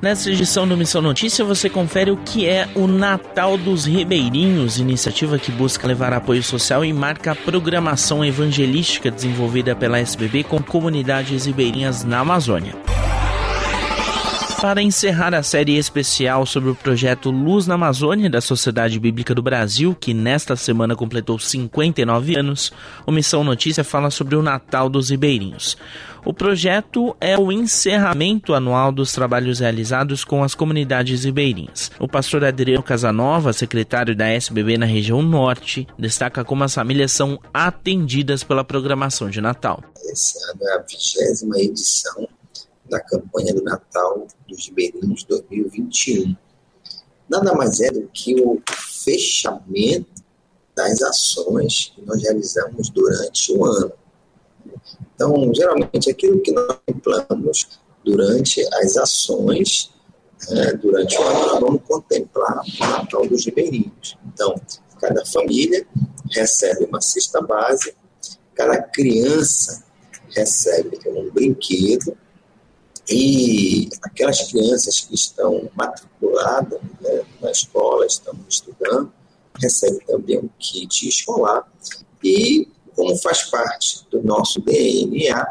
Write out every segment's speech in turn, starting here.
Nessa edição do Missão Notícia você confere o que é o Natal dos Ribeirinhos, iniciativa que busca levar apoio social e marca a programação evangelística desenvolvida pela SBB com comunidades ribeirinhas na Amazônia. Para encerrar a série especial sobre o projeto Luz na Amazônia da Sociedade Bíblica do Brasil, que nesta semana completou 59 anos, o Missão Notícia fala sobre o Natal dos Ribeirinhos. O projeto é o encerramento anual dos trabalhos realizados com as comunidades ribeirinhas. O pastor Adriano Casanova, secretário da SBB na região norte, destaca como as famílias são atendidas pela programação de Natal. Essa é a vigésima edição da campanha do Natal dos Ribeirinhos 2021. Nada mais é do que o fechamento das ações que nós realizamos durante o ano. Então, geralmente, aquilo que nós contemplamos durante as ações, né, durante o ano, nós vamos contemplar o Natal dos Ribeirinhos. Então, cada família recebe uma cesta base, cada criança recebe um brinquedo, e aquelas crianças que estão matriculadas né, na escola, estão estudando, recebem também um kit escolar e, como faz parte do nosso DNA,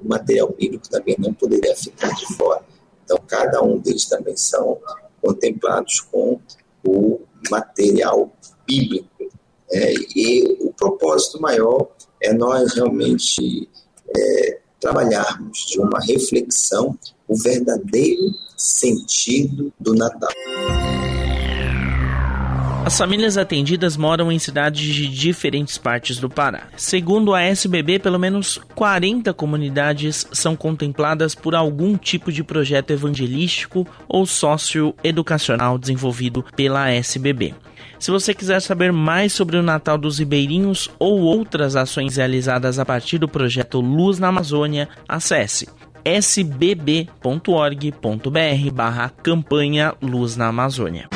o material bíblico também não poderia ficar de fora. Então, cada um deles também são contemplados com o material bíblico. É, e o propósito maior é nós realmente é, trabalharmos de uma reflexão o verdadeiro sentido do Natal. As famílias atendidas moram em cidades de diferentes partes do Pará. Segundo a SBB, pelo menos 40 comunidades são contempladas por algum tipo de projeto evangelístico ou socioeducacional desenvolvido pela SBB. Se você quiser saber mais sobre o Natal dos Ribeirinhos ou outras ações realizadas a partir do projeto Luz na Amazônia, acesse sbb.org.br barra campanha Luz na Amazônia.